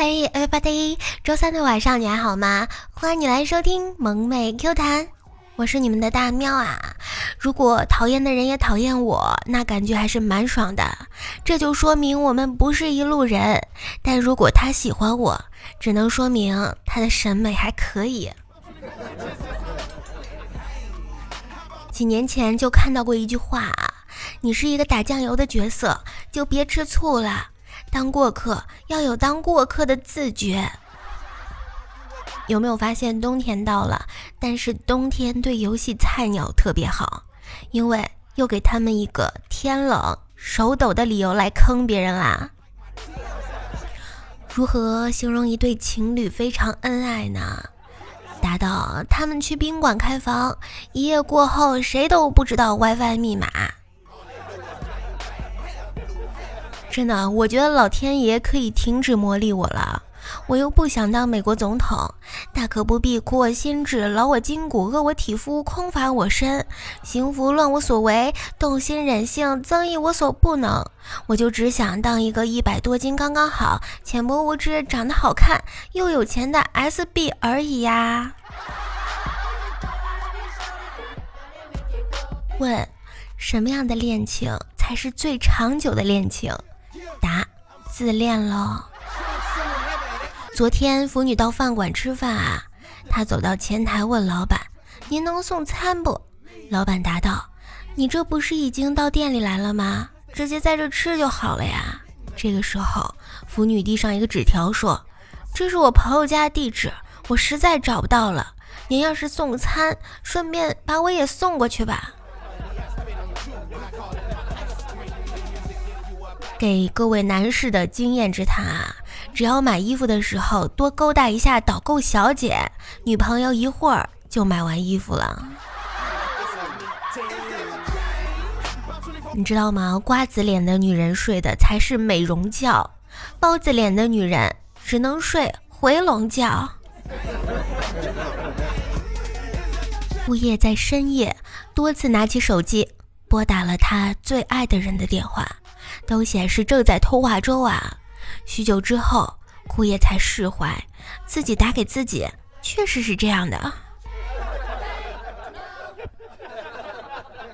Hey everybody，周三的晚上你还好吗？欢迎你来收听萌妹 Q 弹，我是你们的大喵啊。如果讨厌的人也讨厌我，那感觉还是蛮爽的。这就说明我们不是一路人。但如果他喜欢我，只能说明他的审美还可以。几年前就看到过一句话：你是一个打酱油的角色，就别吃醋了。当过客要有当过客的自觉。有没有发现冬天到了，但是冬天对游戏菜鸟特别好，因为又给他们一个天冷手抖的理由来坑别人啦。如何形容一对情侣非常恩爱呢？答到他们去宾馆开房，一夜过后谁都不知道 WiFi 密码。真的，我觉得老天爷可以停止磨砺我了。我又不想当美国总统，大可不必苦我心智、劳我筋骨、饿我体肤、空乏我身、行拂乱我所为、动心忍性、增益我所不能。我就只想当一个一百多斤刚刚好、浅薄无知、长得好看又有钱的 SB 而已呀。问：什么样的恋情才是最长久的恋情？答：自恋喽。昨天腐女到饭馆吃饭啊，她走到前台问老板：“您能送餐不？”老板答道：“你这不是已经到店里来了吗？直接在这吃就好了呀。”这个时候，腐女递上一个纸条说：“这是我朋友家地址，我实在找不到了。您要是送餐，顺便把我也送过去吧。”给各位男士的经验之谈啊，只要买衣服的时候多勾搭一下导购小姐，女朋友一会儿就买完衣服了。你知道吗？瓜子脸的女人睡的才是美容觉，包子脸的女人只能睡回笼觉。物业在深夜多次拿起手机拨打了他最爱的人的电话。都显示正在通话中啊！许久之后，枯叶才释怀，自己打给自己，确实是这样的。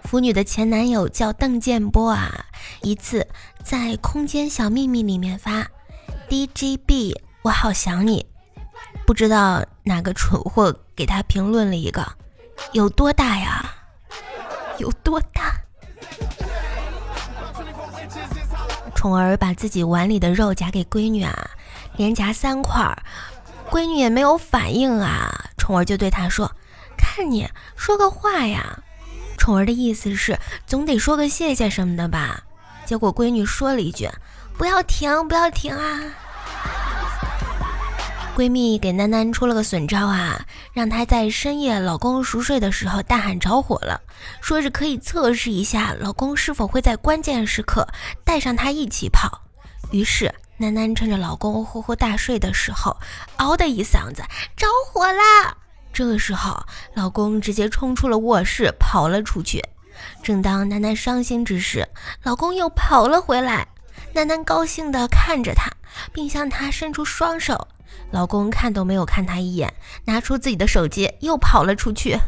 腐女的前男友叫邓建波啊，一次在空间小秘密里面发 “DGB，我好想你”，不知道哪个蠢货给他评论了一个“有多大呀？有多大？”宠儿把自己碗里的肉夹给闺女啊，连夹三块儿，闺女也没有反应啊。宠儿就对她说：“看你说个话呀。”宠儿的意思是总得说个谢谢什么的吧。结果闺女说了一句：“不要停，不要停啊！”闺蜜给楠楠出了个损招啊，让她在深夜老公熟睡的时候大喊着火了，说是可以测试一下老公是否会在关键时刻带上她一起跑。于是楠楠趁着老公呼呼大睡的时候，嗷的一嗓子着火啦！这个时候，老公直接冲出了卧室跑了出去。正当楠楠伤心之时，老公又跑了回来。楠楠高兴地看着他，并向他伸出双手。老公看都没有看他一眼，拿出自己的手机又跑了出去。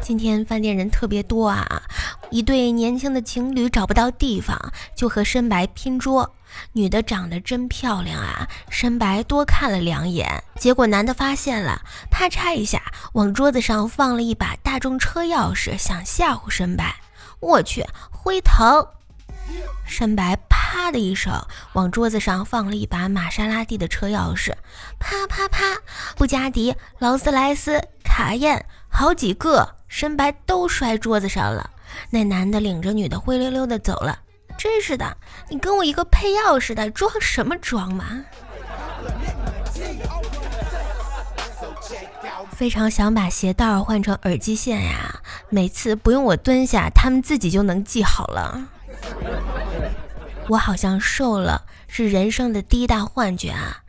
今天饭店人特别多啊，一对年轻的情侣找不到地方，就和深白拼桌。女的长得真漂亮啊，深白多看了两眼，结果男的发现了，啪嚓一下往桌子上放了一把大众车钥匙，想吓唬深白。我去，辉腾！深白啪的一声往桌子上放了一把玛莎拉蒂的车钥匙，啪啪啪，布加迪、劳斯莱斯、卡宴，好几个，深白都摔桌子上了。那男的领着女的灰溜溜的走了。真是的，你跟我一个配钥匙的，装什么装嘛？非常想把鞋带换成耳机线呀，每次不用我蹲下，他们自己就能系好了。我好像瘦了，是人生的第一大幻觉啊。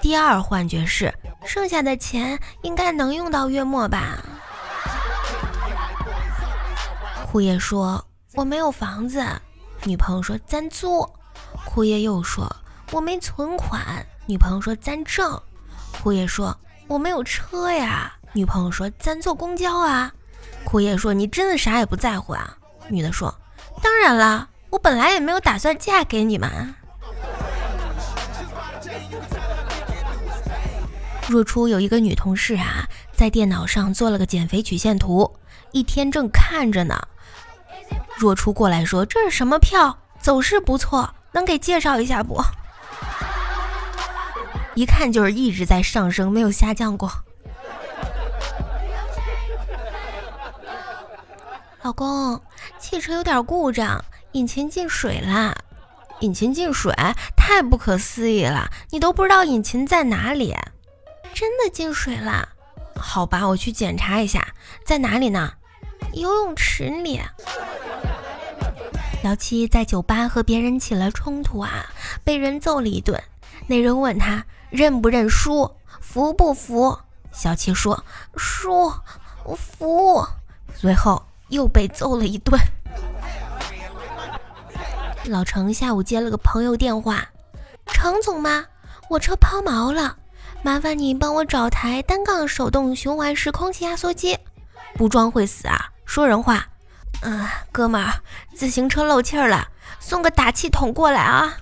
第二幻觉是，剩下的钱应该能用到月末吧。虎爷说我没有房子，女朋友说咱租，库爷又说我没存款，女朋友说咱挣。库爷说我没有车呀，女朋友说咱坐公交啊。库爷说你真的啥也不在乎啊？女的说当然了，我本来也没有打算嫁给你们。若初有一个女同事啊，在电脑上做了个减肥曲线图，一天正看着呢。若初过来说：“这是什么票？走势不错，能给介绍一下不？”一看就是一直在上升，没有下降过。老公，汽车有点故障，引擎进水啦！引擎进水，太不可思议了！你都不知道引擎在哪里？真的进水了？好吧，我去检查一下，在哪里呢？游泳池里。老七在酒吧和别人起了冲突啊，被人揍了一顿。那人问他认不认输，服不服？小七说输，我服。随后又被揍了一顿。老程下午接了个朋友电话，程总吗？我车抛锚了。麻烦你帮我找台单杠手动循环式空气压缩机，不装会死啊！说人话，嗯，哥们儿，自行车漏气儿了，送个打气筒过来啊！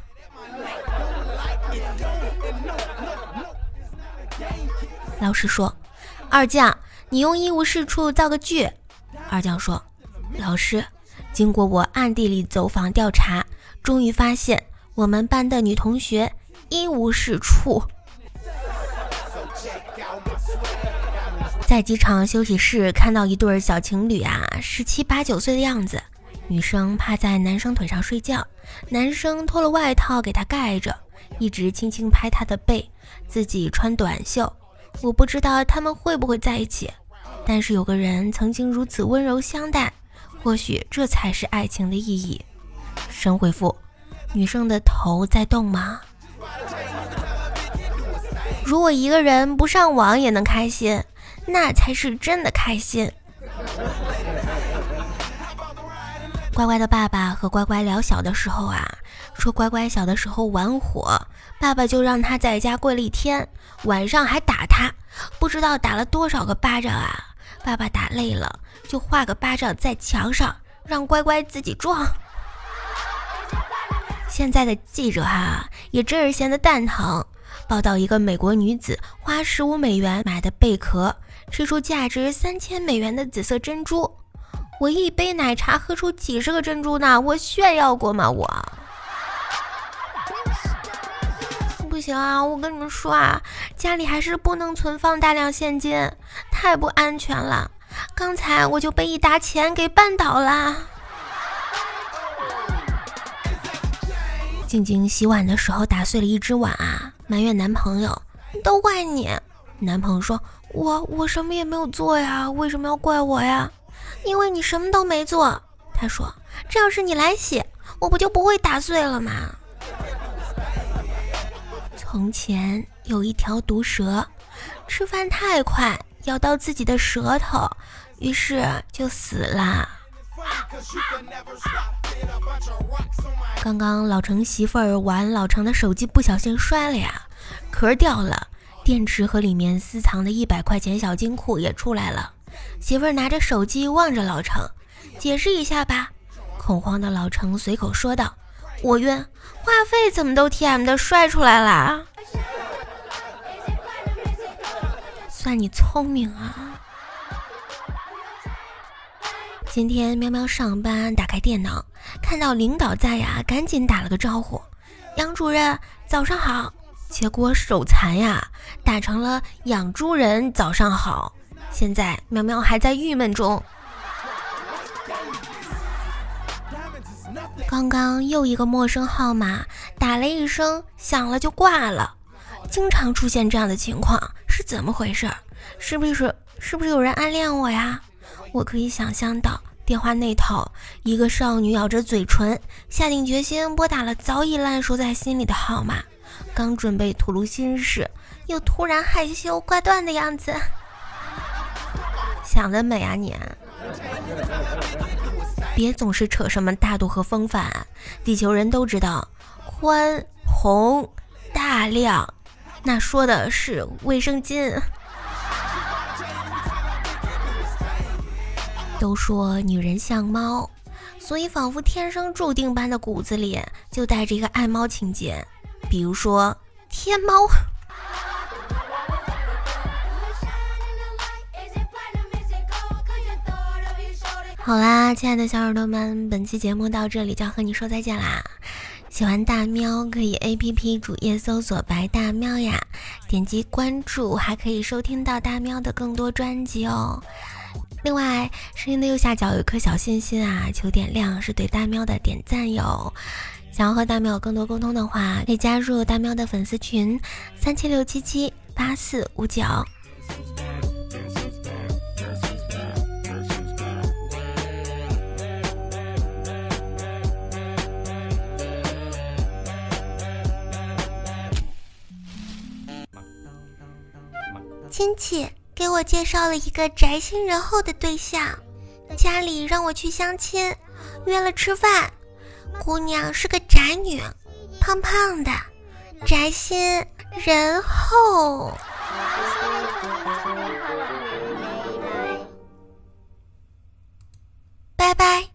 老师说，二将，你用一无是处造个句。二将说，老师，经过我暗地里走访调查，终于发现我们班的女同学一无是处。在机场休息室看到一对小情侣啊，十七八九岁的样子，女生趴在男生腿上睡觉，男生脱了外套给她盖着，一直轻轻拍她的背，自己穿短袖。我不知道他们会不会在一起，但是有个人曾经如此温柔相待，或许这才是爱情的意义。神回复：女生的头在动吗？如果一个人不上网也能开心。那才是真的开心。乖乖的爸爸和乖乖聊小的时候啊，说乖乖小的时候玩火，爸爸就让他在家跪了一天，晚上还打他，不知道打了多少个巴掌啊。爸爸打累了，就画个巴掌在墙上，让乖乖自己撞。现在的记者哈，也真是闲得蛋疼。报道一个美国女子花十五美元买的贝壳。吃出价值三千美元的紫色珍珠，我一杯奶茶喝出几十个珍珠呢？我炫耀过吗？我不行啊！我跟你们说啊，家里还是不能存放大量现金，太不安全了。刚才我就被一沓钱给绊倒了。静静洗碗的时候打碎了一只碗啊，埋怨男朋友，都怪你。男朋友说。我我什么也没有做呀，为什么要怪我呀？因为你什么都没做。他说：“这要是你来洗，我不就不会打碎了吗？”从前有一条毒蛇，吃饭太快，咬到自己的舌头，于是就死了。刚刚老程媳妇儿玩老程的手机，不小心摔了呀，壳掉了。电池和里面私藏的一百块钱小金库也出来了。媳妇儿拿着手机望着老程，解释一下吧。恐慌的老程随口说道：“我晕，话费怎么都 TM 的摔出来了？算你聪明啊！”今天喵喵上班，打开电脑，看到领导在呀，赶紧打了个招呼：“杨主任，早上好。”结果手残呀，打成了养猪人早上好。现在喵喵还在郁闷中。刚刚又一个陌生号码打了一声，响了就挂了，经常出现这样的情况，是怎么回事？是不是是不是有人暗恋我呀？我可以想象到电话那头，一个少女咬着嘴唇，下定决心拨打了早已烂熟在心里的号码。刚准备吐露心事，又突然害羞挂断的样子，想得美啊你！别总是扯什么大度和风范，地球人都知道，宽宏大量，那说的是卫生巾。都说女人像猫，所以仿佛天生注定般的骨子里就带着一个爱猫情节，比如说天猫。好啦，亲爱的小耳朵们，本期节目到这里就要和你说再见啦。喜欢大喵可以 A P P 主页搜索“白大喵”呀，点击关注还可以收听到大喵的更多专辑哦。另外，声音的右下角有一颗小心心啊，求点亮，是对大喵的点赞哟。想要和大喵有更多沟通的话，可以加入大喵的粉丝群：三七六七七八四五九。亲戚给我介绍了一个宅心仁厚的对象家里让我去相亲约了吃饭。姑娘是个宅女胖胖的宅心仁厚。拜拜。